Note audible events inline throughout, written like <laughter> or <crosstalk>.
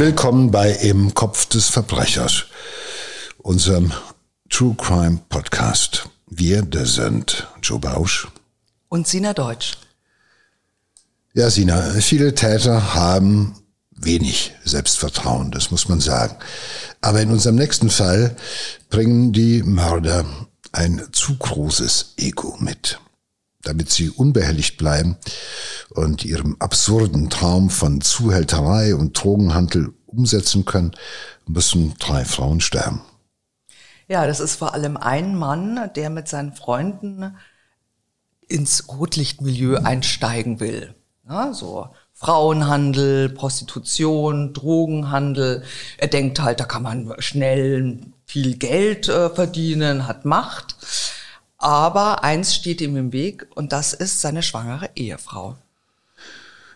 Willkommen bei Im Kopf des Verbrechers, unserem True Crime Podcast. Wir, das sind Joe Bausch und Sina Deutsch. Ja, Sina, viele Täter haben wenig Selbstvertrauen, das muss man sagen. Aber in unserem nächsten Fall bringen die Mörder ein zu großes Ego mit. Damit sie unbehelligt bleiben und ihrem absurden Traum von Zuhälterei und Drogenhandel umsetzen können, müssen drei Frauen sterben. Ja, das ist vor allem ein Mann, der mit seinen Freunden ins Rotlichtmilieu einsteigen will. Ja, so Frauenhandel, Prostitution, Drogenhandel. Er denkt halt, da kann man schnell viel Geld äh, verdienen, hat Macht. Aber eins steht ihm im Weg und das ist seine schwangere Ehefrau.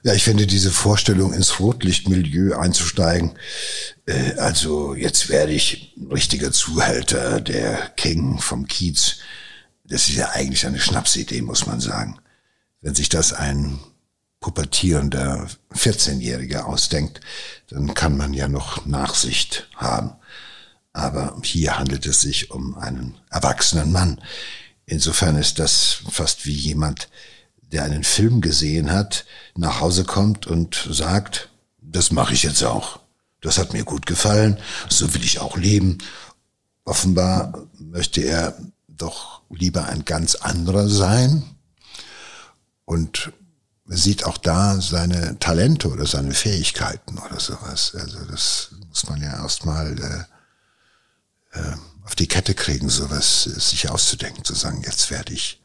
Ja, ich finde diese Vorstellung, ins Rotlichtmilieu einzusteigen, äh, also jetzt werde ich ein richtiger Zuhälter, der King vom Kiez, das ist ja eigentlich eine Schnapsidee, muss man sagen. Wenn sich das ein pubertierender 14-Jähriger ausdenkt, dann kann man ja noch Nachsicht haben. Aber hier handelt es sich um einen erwachsenen Mann. Insofern ist das fast wie jemand, der einen Film gesehen hat, nach Hause kommt und sagt, das mache ich jetzt auch. Das hat mir gut gefallen, so will ich auch leben. Offenbar möchte er doch lieber ein ganz anderer sein und sieht auch da seine Talente oder seine Fähigkeiten oder sowas. Also das muss man ja erstmal äh, äh, auf die Kette kriegen, sowas äh, sich auszudenken, zu sagen, jetzt werde ich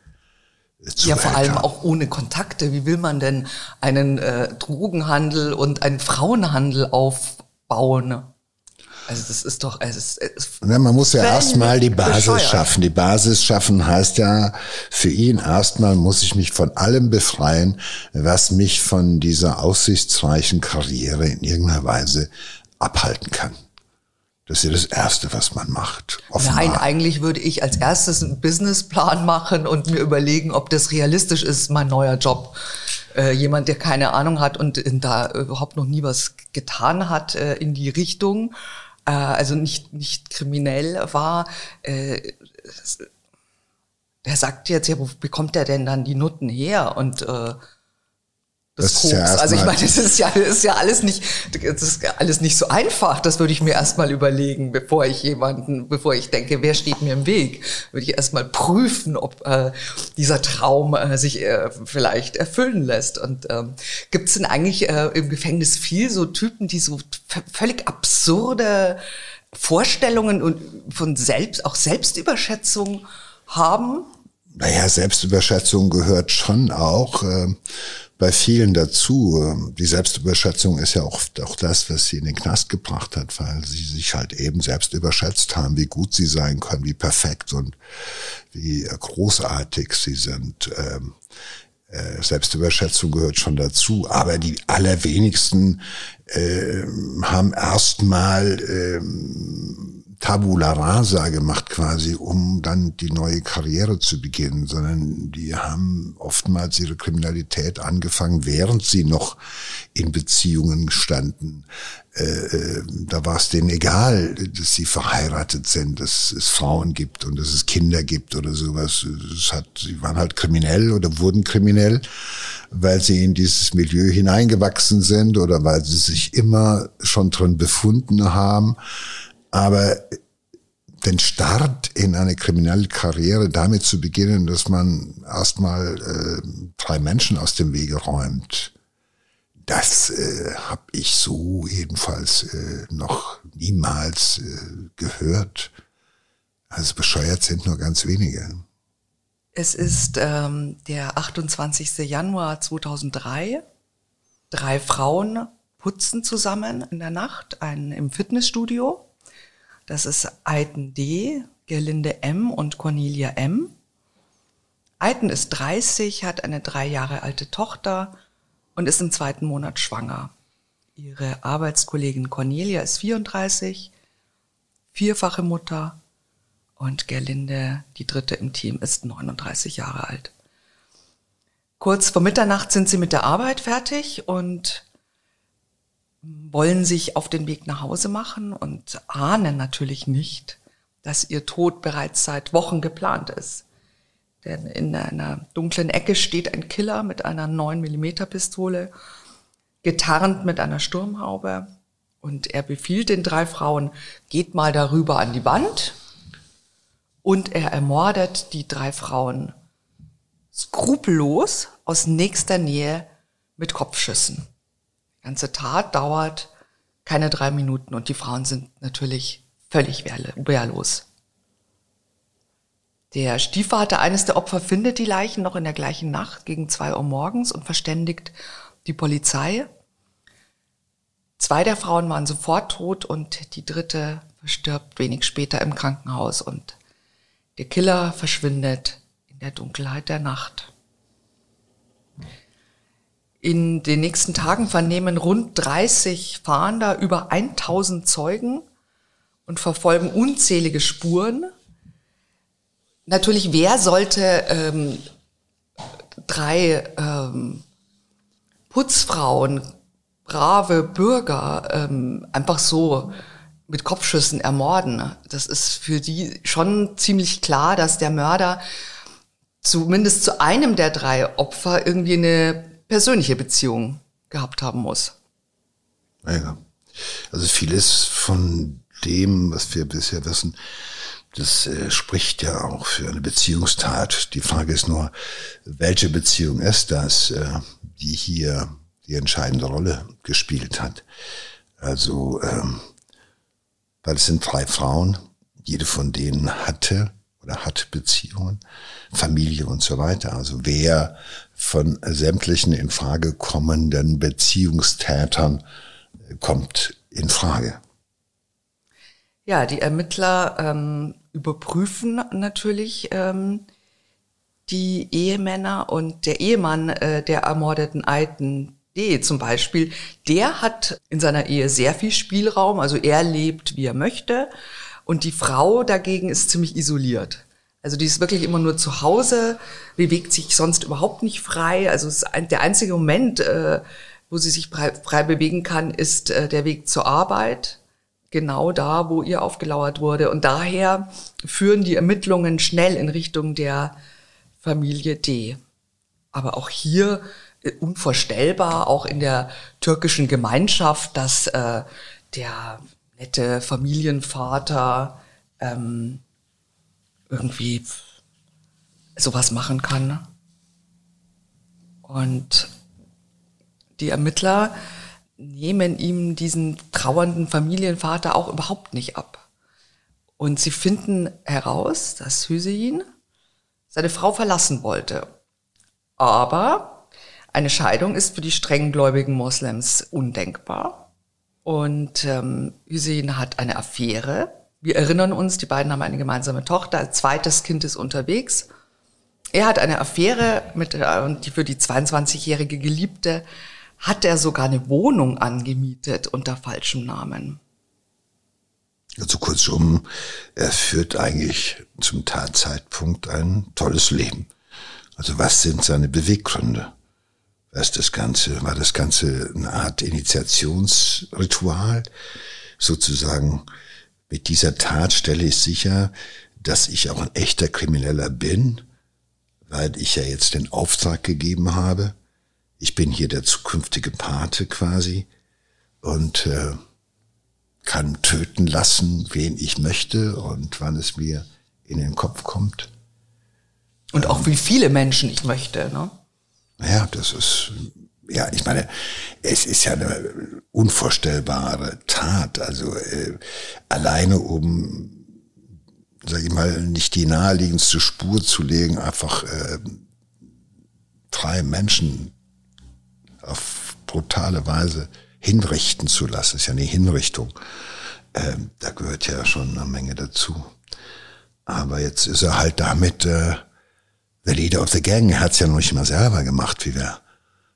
ja, vor allem auch ohne Kontakte. Wie will man denn einen äh, Drogenhandel und einen Frauenhandel aufbauen? Also das ist doch, es ist, es ist ja, man muss ja erstmal die Basis bescheuert. schaffen. Die Basis schaffen heißt ja für ihn erstmal muss ich mich von allem befreien, was mich von dieser aussichtsreichen Karriere in irgendeiner Weise abhalten kann. Das ist ja das Erste, was man macht. Offenbar. Nein, eigentlich würde ich als erstes einen Businessplan machen und mir überlegen, ob das realistisch ist, mein neuer Job. Äh, jemand, der keine Ahnung hat und da überhaupt noch nie was getan hat äh, in die Richtung äh, also nicht, nicht kriminell war, äh, der sagt jetzt, ja, wo bekommt er denn dann die Nutten her? Und äh, das, das Koks. Ja also ich meine, das ist ja, das ist ja alles nicht, das ist alles nicht so einfach. Das würde ich mir erstmal überlegen, bevor ich jemanden, bevor ich denke, wer steht mir im Weg, würde ich erstmal prüfen, ob äh, dieser Traum äh, sich äh, vielleicht erfüllen lässt. Und ähm, gibt es denn eigentlich äh, im Gefängnis viel so Typen, die so völlig absurde Vorstellungen und von selbst, auch Selbstüberschätzung haben? Naja, Selbstüberschätzung gehört schon auch. Äh, bei vielen dazu. Die Selbstüberschätzung ist ja oft auch das, was sie in den Knast gebracht hat, weil sie sich halt eben selbst überschätzt haben, wie gut sie sein können, wie perfekt und wie großartig sie sind. Ähm, äh, Selbstüberschätzung gehört schon dazu, aber die allerwenigsten äh, haben erstmal ähm, Tabula rasa gemacht quasi, um dann die neue Karriere zu beginnen, sondern die haben oftmals ihre Kriminalität angefangen, während sie noch in Beziehungen standen. Äh, äh, da war es denen egal, dass sie verheiratet sind, dass es Frauen gibt und dass es Kinder gibt oder sowas. Es hat, sie waren halt kriminell oder wurden kriminell, weil sie in dieses Milieu hineingewachsen sind oder weil sie sich immer schon drin befunden haben. Aber den Start in eine kriminelle Karriere damit zu beginnen, dass man erstmal äh, drei Menschen aus dem Wege räumt, das äh, habe ich so jedenfalls äh, noch niemals äh, gehört. Also bescheuert sind nur ganz wenige. Es ist ähm, der 28. Januar 2003. Drei Frauen putzen zusammen in der Nacht ein, im Fitnessstudio. Das ist Eiten D, Gerlinde M und Cornelia M. Eiten ist 30, hat eine drei Jahre alte Tochter und ist im zweiten Monat schwanger. Ihre Arbeitskollegin Cornelia ist 34, vierfache Mutter und Gerlinde, die dritte im Team, ist 39 Jahre alt. Kurz vor Mitternacht sind sie mit der Arbeit fertig und wollen sich auf den Weg nach Hause machen und ahnen natürlich nicht, dass ihr Tod bereits seit Wochen geplant ist. Denn in einer dunklen Ecke steht ein Killer mit einer 9 mm Pistole, getarnt mit einer Sturmhaube. Und er befiehlt den drei Frauen, geht mal darüber an die Wand. Und er ermordet die drei Frauen skrupellos aus nächster Nähe mit Kopfschüssen. Ganze Tat dauert keine drei Minuten und die Frauen sind natürlich völlig wehrlos. Der Stiefvater eines der Opfer findet die Leichen noch in der gleichen Nacht gegen zwei Uhr morgens und verständigt die Polizei. Zwei der Frauen waren sofort tot und die dritte verstirbt wenig später im Krankenhaus und der Killer verschwindet in der Dunkelheit der Nacht. In den nächsten Tagen vernehmen rund 30 Fahnder über 1000 Zeugen und verfolgen unzählige Spuren natürlich, wer sollte ähm, drei ähm, Putzfrauen, brave Bürger ähm, einfach so mit Kopfschüssen ermorden? Das ist für die schon ziemlich klar, dass der Mörder zumindest zu einem der drei Opfer irgendwie eine persönliche Beziehung gehabt haben muss. Ja, also vieles von dem, was wir bisher wissen, das äh, spricht ja auch für eine Beziehungstat. Die Frage ist nur, welche Beziehung ist das, äh, die hier die entscheidende Rolle gespielt hat. Also, ähm, weil es sind drei Frauen, jede von denen hatte oder hat Beziehungen, Familie und so weiter. Also wer von sämtlichen in Frage kommenden Beziehungstätern äh, kommt in Frage. Ja, die Ermittler ähm, überprüfen natürlich ähm, die Ehemänner und der Ehemann äh, der ermordeten Alten D zum Beispiel, der hat in seiner Ehe sehr viel Spielraum, also er lebt, wie er möchte und die Frau dagegen ist ziemlich isoliert. Also die ist wirklich immer nur zu Hause, bewegt sich sonst überhaupt nicht frei. Also ein, der einzige Moment, äh, wo sie sich frei, frei bewegen kann, ist äh, der Weg zur Arbeit genau da, wo ihr aufgelauert wurde. Und daher führen die Ermittlungen schnell in Richtung der Familie D. Aber auch hier äh, unvorstellbar, auch in der türkischen Gemeinschaft, dass äh, der nette Familienvater ähm, irgendwie sowas machen kann. Und die Ermittler nehmen ihm diesen trauernden Familienvater auch überhaupt nicht ab. Und sie finden heraus, dass Hüseyin seine Frau verlassen wollte. Aber eine Scheidung ist für die strenggläubigen Moslems undenkbar. Und ähm, Hüseyin hat eine Affäre. Wir erinnern uns, die beiden haben eine gemeinsame Tochter. Ein zweites Kind ist unterwegs. Er hat eine Affäre mit, äh, die für die 22-jährige Geliebte hat er sogar eine Wohnung angemietet unter falschem Namen. Also kurzum, er führt eigentlich zum Tatzeitpunkt ein tolles Leben. Also was sind seine Beweggründe? Was das Ganze, war das Ganze eine Art Initiationsritual? Sozusagen, mit dieser Tat stelle ich sicher, dass ich auch ein echter Krimineller bin, weil ich ja jetzt den Auftrag gegeben habe, ich bin hier der zukünftige Pate quasi und äh, kann töten lassen, wen ich möchte und wann es mir in den Kopf kommt. Und auch wie viele Menschen ich möchte, ne? Ja, das ist, ja, ich meine, es ist ja eine unvorstellbare Tat. Also äh, alleine um, sag ich mal, nicht die naheliegendste Spur zu legen, einfach äh, drei Menschen auf brutale Weise hinrichten zu lassen, ist ja eine Hinrichtung. Ähm, da gehört ja schon eine Menge dazu. Aber jetzt ist er halt damit äh, der Leader of the Gang. Hat es ja noch nicht mal selber gemacht, wie wir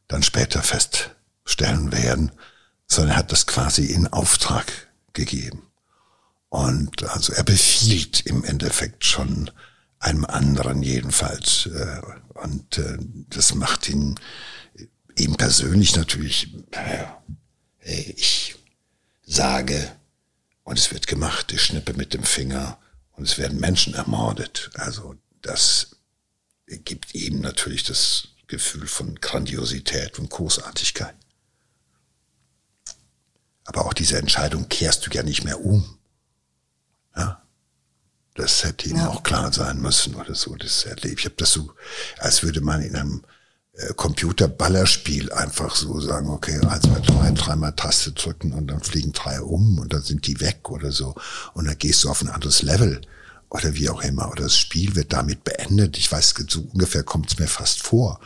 dann später feststellen werden, sondern er hat das quasi in Auftrag gegeben. Und also er befiehlt im Endeffekt schon einem anderen jedenfalls. Äh, und äh, das macht ihn ihm persönlich natürlich, ich sage und es wird gemacht, ich schnippe mit dem Finger und es werden Menschen ermordet. Also das gibt ihm natürlich das Gefühl von Grandiosität und Großartigkeit. Aber auch diese Entscheidung kehrst du ja nicht mehr um. Ja? Das hätte ihm ja. auch klar sein müssen oder so. Das erlebe ich. habe das so, als würde man in einem äh, Computerballerspiel einfach so sagen, okay, eins, zwei, drei, dreimal Taste drücken und dann fliegen drei um und dann sind die weg oder so. Und dann gehst du auf ein anderes Level oder wie auch immer. Oder das Spiel wird damit beendet. Ich weiß, so ungefähr kommt es mir fast vor.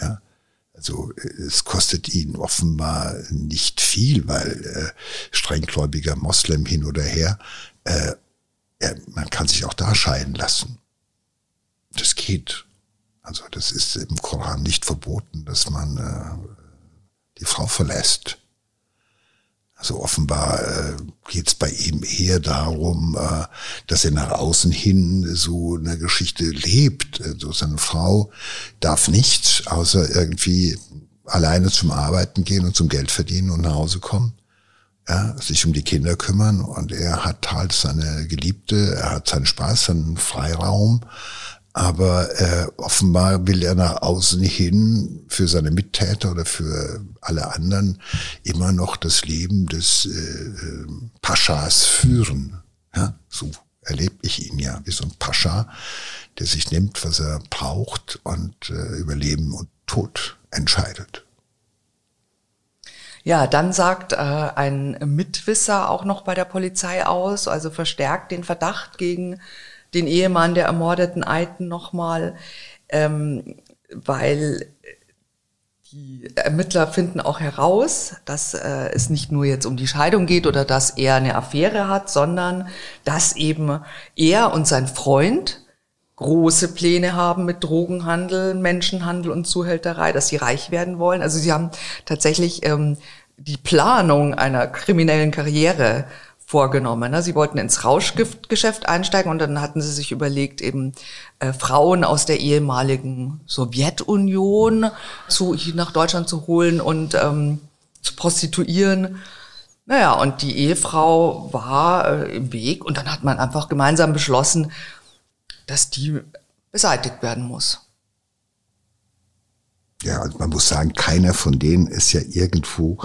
Ja. Also es kostet ihn offenbar nicht viel, weil äh, strenggläubiger Moslem hin oder her, äh, ja, man kann sich auch da scheiden lassen. Das geht. Also das ist im Koran nicht verboten, dass man äh, die Frau verlässt. Also offenbar äh, geht es bei ihm eher darum, äh, dass er nach außen hin so eine Geschichte lebt. Also seine Frau darf nichts, außer irgendwie alleine zum Arbeiten gehen und zum Geld verdienen und nach Hause kommen. Ja, sich um die Kinder kümmern und er hat halt seine Geliebte, er hat seinen Spaß, seinen Freiraum aber äh, offenbar will er nach außen hin für seine Mittäter oder für alle anderen immer noch das Leben des äh, äh, Paschas führen. Ja, so erlebe ich ihn ja, wie so ein Pascha, der sich nimmt, was er braucht und äh, über Leben und Tod entscheidet. Ja, dann sagt äh, ein Mitwisser auch noch bei der Polizei aus, also verstärkt den Verdacht gegen den Ehemann der ermordeten Eiten nochmal, ähm, weil die Ermittler finden auch heraus, dass äh, es nicht nur jetzt um die Scheidung geht oder dass er eine Affäre hat, sondern dass eben er und sein Freund große Pläne haben mit Drogenhandel, Menschenhandel und Zuhälterei, dass sie reich werden wollen. Also sie haben tatsächlich ähm, die Planung einer kriminellen Karriere vorgenommen. Ne? Sie wollten ins Rauschgiftgeschäft einsteigen und dann hatten sie sich überlegt, eben äh, Frauen aus der ehemaligen Sowjetunion zu, nach Deutschland zu holen und ähm, zu prostituieren. Naja, und die Ehefrau war äh, im Weg und dann hat man einfach gemeinsam beschlossen, dass die beseitigt werden muss. Ja, und man muss sagen, keiner von denen ist ja irgendwo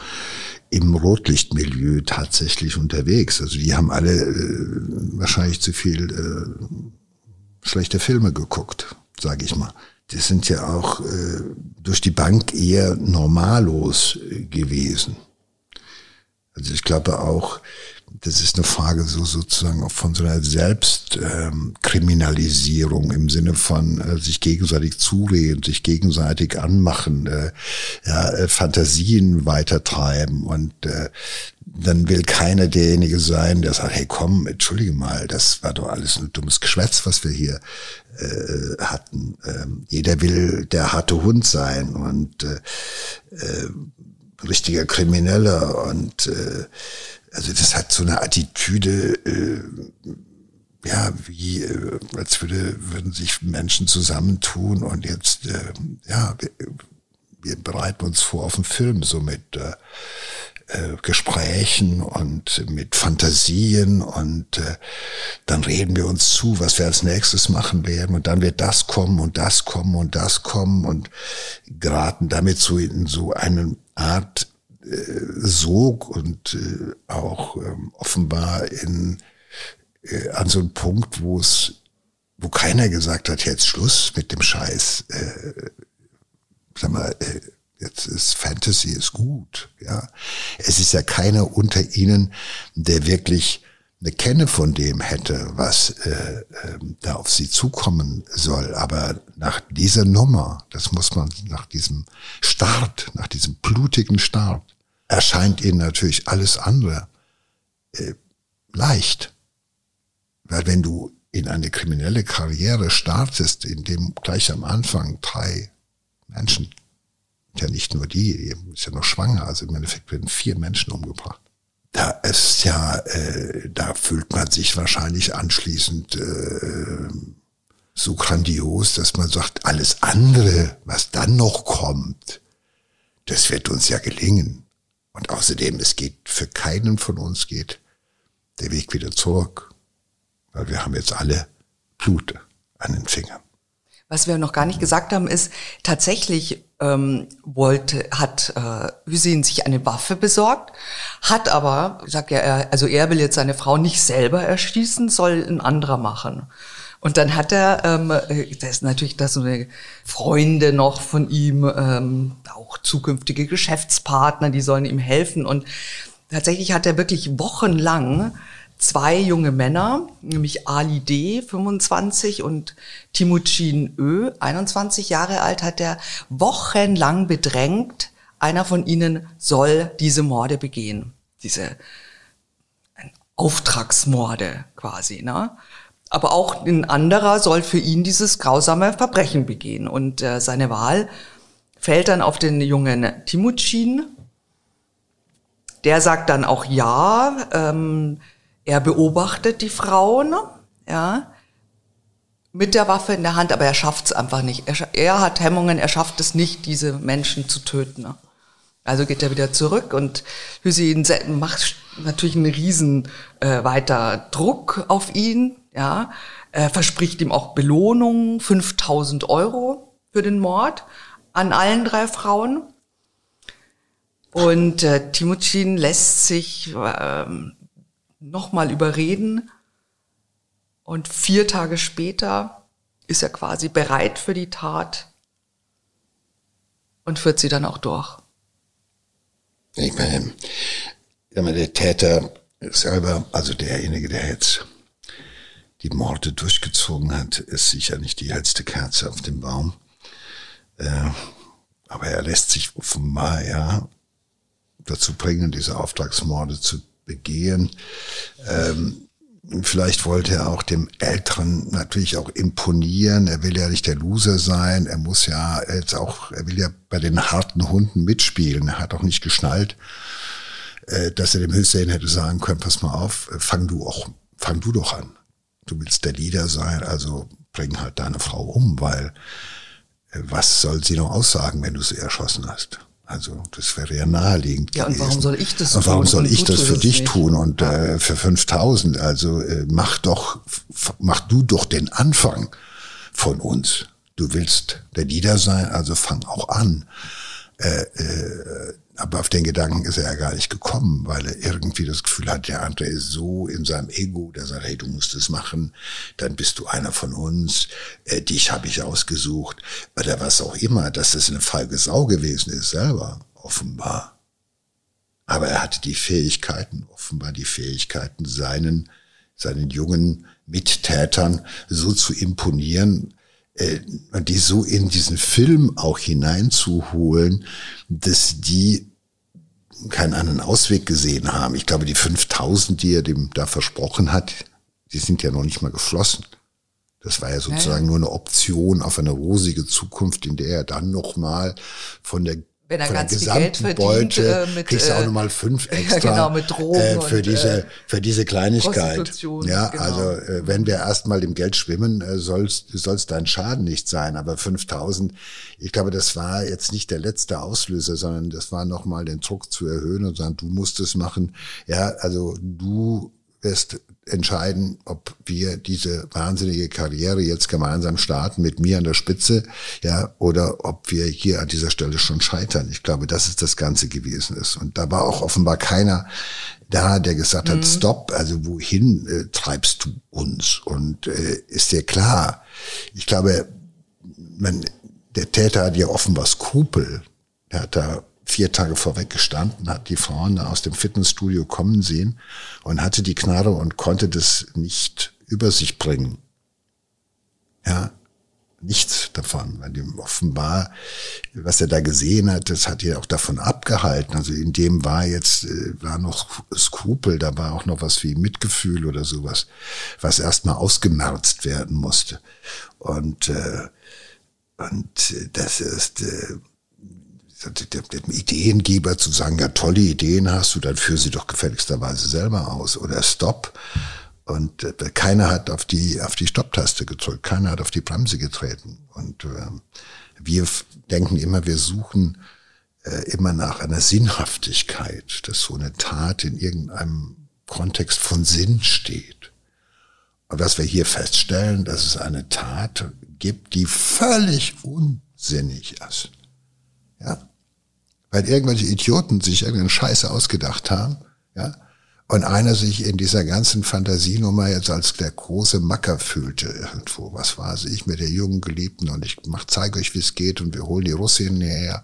im Rotlichtmilieu tatsächlich unterwegs. Also die haben alle äh, wahrscheinlich zu viel äh, schlechte Filme geguckt, sage ich mal. Die sind ja auch äh, durch die Bank eher normallos äh, gewesen. Also ich glaube auch, das ist eine Frage so sozusagen von so einer Selbstkriminalisierung ähm, im Sinne von äh, sich gegenseitig zureden, sich gegenseitig anmachen, äh, ja, äh, Fantasien weitertreiben und äh, dann will keiner derjenige sein, der sagt, hey komm, entschuldige mal, das war doch alles ein dummes Geschwätz, was wir hier äh, hatten. Ähm, jeder will der harte Hund sein und äh, richtiger Krimineller und äh, also das hat so eine Attitüde, äh, ja, wie äh, als würde, würden sich Menschen zusammentun und jetzt, äh, ja, wir, wir bereiten uns vor auf einen Film, so mit äh, äh, Gesprächen und mit Fantasien und äh, dann reden wir uns zu, was wir als nächstes machen werden und dann wird das kommen und das kommen und das kommen und geraten damit so in so eine Art Sog und äh, auch ähm, offenbar in, äh, an so einem Punkt, wo es, wo keiner gesagt hat, jetzt Schluss mit dem Scheiß. Äh, sag mal, jetzt ist Fantasy ist gut. Ja, es ist ja keiner unter ihnen, der wirklich eine Kenne von dem hätte, was äh, äh, da auf sie zukommen soll. Aber nach dieser Nummer, das muss man nach diesem Start, nach diesem blutigen Start, erscheint ihnen natürlich alles andere äh, leicht. Weil wenn du in eine kriminelle Karriere startest, in dem gleich am Anfang drei Menschen, ja nicht nur die, ist ja noch schwanger, also im Endeffekt werden vier Menschen umgebracht. Da ist ja, äh, da fühlt man sich wahrscheinlich anschließend äh, so grandios, dass man sagt, alles andere, was dann noch kommt, das wird uns ja gelingen. Und außerdem, es geht für keinen von uns geht der Weg wieder zurück, weil wir haben jetzt alle Blut an den Fingern. Was wir noch gar nicht gesagt haben, ist tatsächlich ähm, wollte hat äh, Hüseyin sich eine Waffe besorgt, hat aber sagt ja, er, also er will jetzt seine Frau nicht selber erschießen, soll ein anderer machen. Und dann hat er, ähm, äh, das ist natürlich das so eine Freunde noch von ihm, ähm, auch zukünftige Geschäftspartner, die sollen ihm helfen. Und tatsächlich hat er wirklich wochenlang zwei junge Männer, nämlich Ali D, 25 und Timucin Ö, 21 Jahre alt, hat er wochenlang bedrängt. Einer von ihnen soll diese Morde begehen. Diese Auftragsmorde quasi, ne? Aber auch ein anderer soll für ihn dieses grausame Verbrechen begehen. Und äh, seine Wahl fällt dann auf den jungen Timucin. Der sagt dann auch ja. Ähm, er beobachtet die Frauen, ja, mit der Waffe in der Hand, aber er schafft es einfach nicht. Er, er, hat Hemmungen, er schafft es nicht, diese Menschen zu töten. Also geht er wieder zurück und Hüseyin macht natürlich einen riesen äh, weiter Druck auf ihn. Ja, er verspricht ihm auch Belohnung, 5000 Euro für den Mord an allen drei Frauen. Und äh, Timucin lässt sich ähm, nochmal überreden. Und vier Tage später ist er quasi bereit für die Tat und führt sie dann auch durch. Ich meine, der Täter selber, also derjenige, der jetzt die Morde durchgezogen hat, ist sicher nicht die hellste Kerze auf dem Baum. Äh, aber er lässt sich offenbar ja dazu bringen, diese Auftragsmorde zu begehen. Ähm, vielleicht wollte er auch dem Älteren natürlich auch imponieren. Er will ja nicht der Loser sein. Er muss ja jetzt auch, er will ja bei den harten Hunden mitspielen. Er hat auch nicht geschnallt, äh, dass er dem Hussein hätte sagen können, pass mal auf, fang du auch, fang du doch an. Du willst der Leader sein, also bring halt deine Frau um, weil äh, was soll sie noch aussagen, wenn du sie erschossen hast? Also das wäre ja naheliegend. Ja, und warum soll ich das tun? Und warum soll ich das für dich nicht? tun und äh, für 5000? Also äh, mach doch, mach du doch den Anfang von uns. Du willst der Leader sein, also fang auch an. Äh, äh, aber auf den Gedanken ist er ja gar nicht gekommen, weil er irgendwie das Gefühl hat, der andere ist so in seinem Ego, der sagt, hey, du musst es machen, dann bist du einer von uns, äh, dich habe ich ausgesucht, oder was auch immer, dass das eine falsche Sau gewesen ist, selber, offenbar. Aber er hatte die Fähigkeiten, offenbar die Fähigkeiten, seinen, seinen jungen Mittätern so zu imponieren, äh, die so in diesen Film auch hineinzuholen, dass die keinen anderen Ausweg gesehen haben. Ich glaube, die 5000, die er dem da versprochen hat, die sind ja noch nicht mal geflossen. Das war ja sozusagen ja, ja. nur eine Option auf eine rosige Zukunft, in der er dann nochmal von der wenn er von ganz viel Geld Beute verdient, äh, mit, kriegst du auch äh, nochmal fünf <laughs> extra ja, genau, mit Drogen äh, für und, diese äh, für diese Kleinigkeit. Ja, genau. also äh, wenn wir erstmal im Geld schwimmen, äh, soll's soll's dein Schaden nicht sein. Aber 5000, ich glaube, das war jetzt nicht der letzte Auslöser, sondern das war nochmal den Druck zu erhöhen und sagen, du musst es machen. Ja, also du wirst entscheiden, ob wir diese wahnsinnige Karriere jetzt gemeinsam starten mit mir an der Spitze, ja, oder ob wir hier an dieser Stelle schon scheitern. Ich glaube, das ist das Ganze gewesen ist. Und da war auch offenbar keiner da, der gesagt hat, stopp, also wohin äh, treibst du uns? Und äh, ist dir klar? Ich glaube, man, der Täter hat ja offenbar Skrupel. Er hat da vier Tage vorweg gestanden, hat die Frauen aus dem Fitnessstudio kommen sehen und hatte die Knarre und konnte das nicht über sich bringen. Ja, nichts davon, weil dem offenbar, was er da gesehen hat, das hat ihn auch davon abgehalten. Also in dem war jetzt, äh, war noch Skrupel, da war auch noch was wie Mitgefühl oder sowas, was erstmal ausgemerzt werden musste. Und, äh, und das ist, äh, dem Ideengeber zu sagen, ja, tolle Ideen hast du, dann führ sie doch gefälligsterweise selber aus oder stopp. Und äh, keiner hat auf die, auf die Stopptaste gedrückt, keiner hat auf die Bremse getreten. Und äh, wir denken immer, wir suchen äh, immer nach einer Sinnhaftigkeit, dass so eine Tat in irgendeinem Kontext von Sinn steht. Und was wir hier feststellen, dass es eine Tat gibt, die völlig unsinnig ist. Ja? Weil irgendwelche Idioten sich irgendeinen Scheiße ausgedacht haben, ja, und einer sich in dieser ganzen Fantasienummer jetzt als der große Macker fühlte irgendwo. Was weiß ich mit der jungen Geliebten und ich mach, zeige euch, wie es geht und wir holen die Russinnen hierher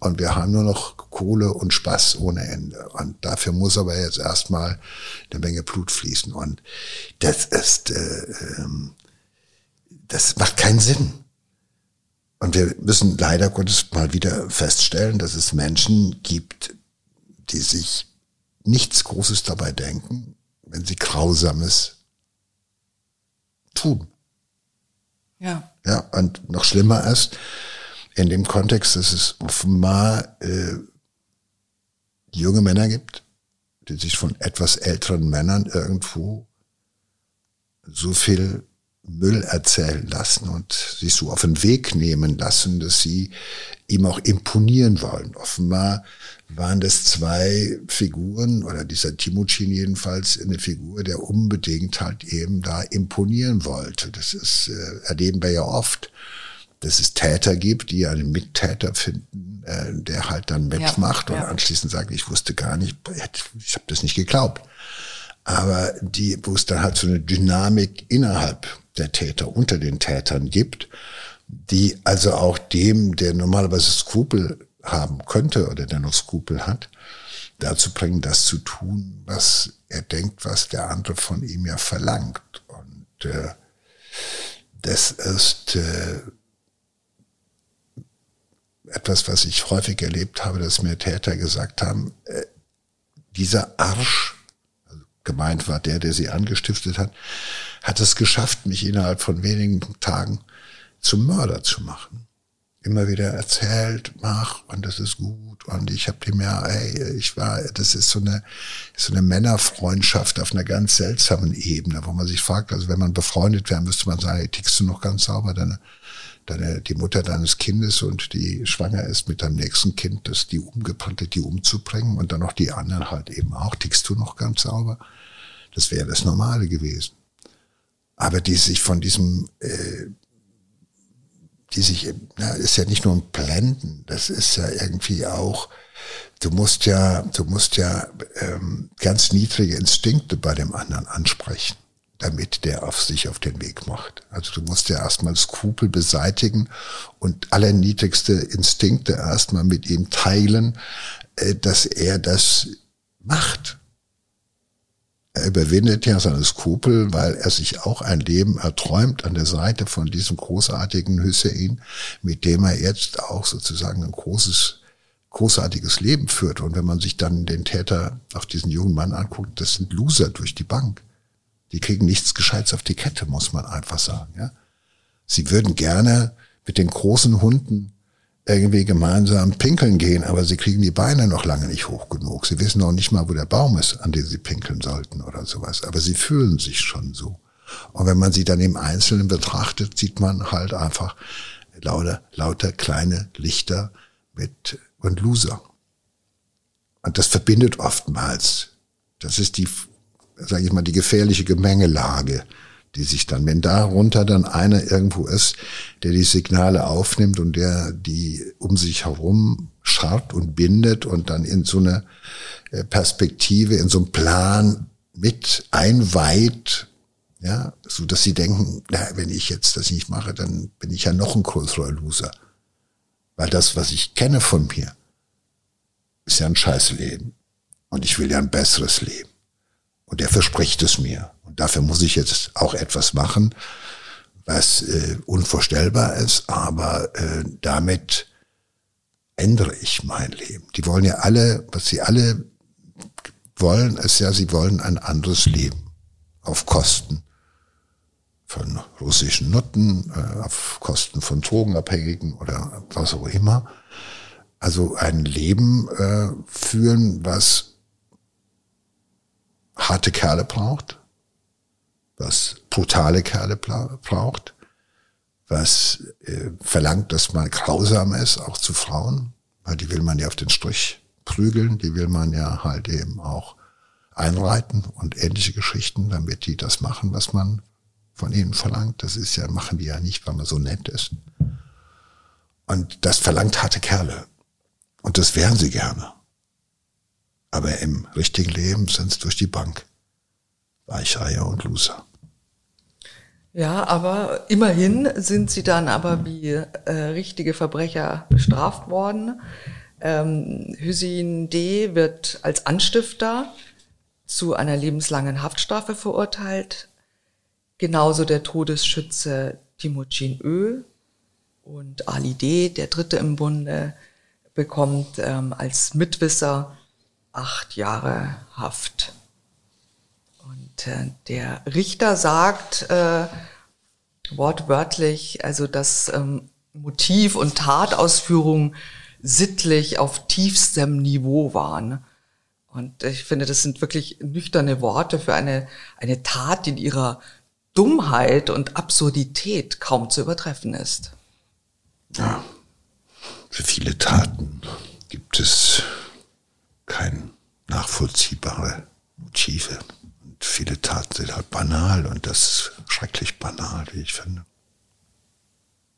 und wir haben nur noch Kohle und Spaß ohne Ende. Und dafür muss aber jetzt erstmal eine Menge Blut fließen. Und das ist, äh, ähm, das macht keinen Sinn. Und wir müssen leider Gottes mal wieder feststellen, dass es Menschen gibt, die sich nichts Großes dabei denken, wenn sie Grausames tun. Ja. Ja, und noch schlimmer ist, in dem Kontext, dass es offenbar äh, junge Männer gibt, die sich von etwas älteren Männern irgendwo so viel Müll erzählen lassen und sich so auf den Weg nehmen lassen, dass sie ihm auch imponieren wollen. Offenbar waren das zwei Figuren oder dieser Timucin jedenfalls eine Figur, der unbedingt halt eben da imponieren wollte. Das ist, äh, erleben wir ja oft, dass es Täter gibt, die einen Mittäter finden, äh, der halt dann mitmacht ja, ja. und anschließend sagt, ich wusste gar nicht, ich habe das nicht geglaubt. Aber die, wo es dann halt so eine Dynamik innerhalb der Täter, unter den Tätern gibt, die also auch dem, der normalerweise Skrupel haben könnte oder der noch Skrupel hat, dazu bringen, das zu tun, was er denkt, was der andere von ihm ja verlangt. Und äh, das ist äh, etwas, was ich häufig erlebt habe, dass mir Täter gesagt haben, äh, dieser Arsch, also gemeint war der, der sie angestiftet hat, hat es geschafft, mich innerhalb von wenigen Tagen zum Mörder zu machen immer wieder erzählt, mach und das ist gut und ich habe dem ja, ey, ich war, das ist so eine so eine Männerfreundschaft auf einer ganz seltsamen Ebene, wo man sich fragt, also wenn man befreundet wäre, müsste man sagen, ey, tickst du noch ganz sauber, deine deine die Mutter deines Kindes und die schwanger ist mit deinem nächsten Kind, dass die umgebracht die umzubringen und dann noch die anderen halt eben auch, tickst du noch ganz sauber? Das wäre das Normale gewesen. Aber die sich von diesem äh, die sich, na, ist ja nicht nur ein Blenden, das ist ja irgendwie auch, du musst ja, du musst ja ähm, ganz niedrige Instinkte bei dem anderen ansprechen, damit der auf sich auf den Weg macht. Also du musst ja erstmal Skrupel beseitigen und allerniedrigste Instinkte erstmal mit ihm teilen, äh, dass er das macht. Er überwindet ja seine Skrupel, weil er sich auch ein Leben erträumt an der Seite von diesem großartigen Hussein, mit dem er jetzt auch sozusagen ein großes, großartiges Leben führt. Und wenn man sich dann den Täter, auch diesen jungen Mann anguckt, das sind Loser durch die Bank. Die kriegen nichts Gescheites auf die Kette, muss man einfach sagen. Ja? Sie würden gerne mit den großen Hunden irgendwie gemeinsam pinkeln gehen, aber sie kriegen die Beine noch lange nicht hoch genug. Sie wissen noch nicht mal, wo der Baum ist, an dem sie pinkeln sollten oder sowas. Aber sie fühlen sich schon so. Und wenn man sie dann im Einzelnen betrachtet, sieht man halt einfach lauter, lauter kleine Lichter mit und Loser. Und das verbindet oftmals. Das ist die, sage ich mal, die gefährliche Gemengelage die sich dann, wenn darunter dann einer irgendwo ist, der die Signale aufnimmt und der die um sich herum scharrt und bindet und dann in so eine äh, Perspektive, in so einen Plan mit einweiht, ja, so dass sie denken, na, wenn ich jetzt das nicht mache, dann bin ich ja noch ein größerer Loser. Weil das, was ich kenne von mir, ist ja ein scheiß Leben. Und ich will ja ein besseres Leben. Und er verspricht es mir. Und dafür muss ich jetzt auch etwas machen, was äh, unvorstellbar ist, aber äh, damit ändere ich mein Leben. Die wollen ja alle, was sie alle wollen, ist ja, sie wollen ein anderes Leben auf Kosten von russischen Nutten, äh, auf Kosten von Drogenabhängigen oder was auch immer. Also ein Leben äh, führen, was harte Kerle braucht, was brutale Kerle braucht, was äh, verlangt, dass man grausam ist, auch zu Frauen, Weil die will man ja auf den Strich prügeln, die will man ja halt eben auch einreiten und ähnliche Geschichten, damit die das machen, was man von ihnen verlangt. Das ist ja, machen die ja nicht, weil man so nett ist. Und das verlangt harte Kerle. Und das wären sie gerne. Aber im richtigen Leben sind es durch die Bank. Weicheier und Loser. Ja, aber immerhin sind sie dann aber wie äh, richtige Verbrecher bestraft worden. Ähm, Hüseyin D. wird als Anstifter zu einer lebenslangen Haftstrafe verurteilt. Genauso der Todesschütze Timocin Ö. Und Ali D., der Dritte im Bunde, bekommt ähm, als Mitwisser acht Jahre Haft. Der Richter sagt äh, wortwörtlich, also dass ähm, Motiv und Tatausführung sittlich auf tiefstem Niveau waren. Und ich finde, das sind wirklich nüchterne Worte für eine, eine Tat, die in ihrer Dummheit und Absurdität kaum zu übertreffen ist. Ja, für viele Taten gibt es kein nachvollziehbare Motive. Sind halt banal und das ist schrecklich banal, wie ich finde.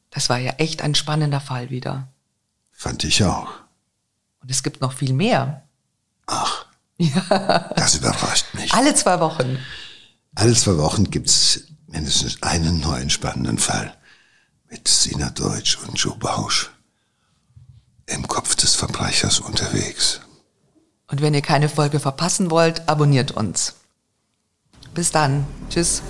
Das war ja echt ein spannender Fall wieder. Fand ich auch. Und es gibt noch viel mehr. Ach, <laughs> ja. das überrascht mich. Alle zwei Wochen. Alle zwei Wochen gibt's mindestens einen neuen spannenden Fall mit Sina Deutsch und Joe Bausch im Kopf des Verbrechers unterwegs. Und wenn ihr keine Folge verpassen wollt, abonniert uns. Bis dann. Tschüss.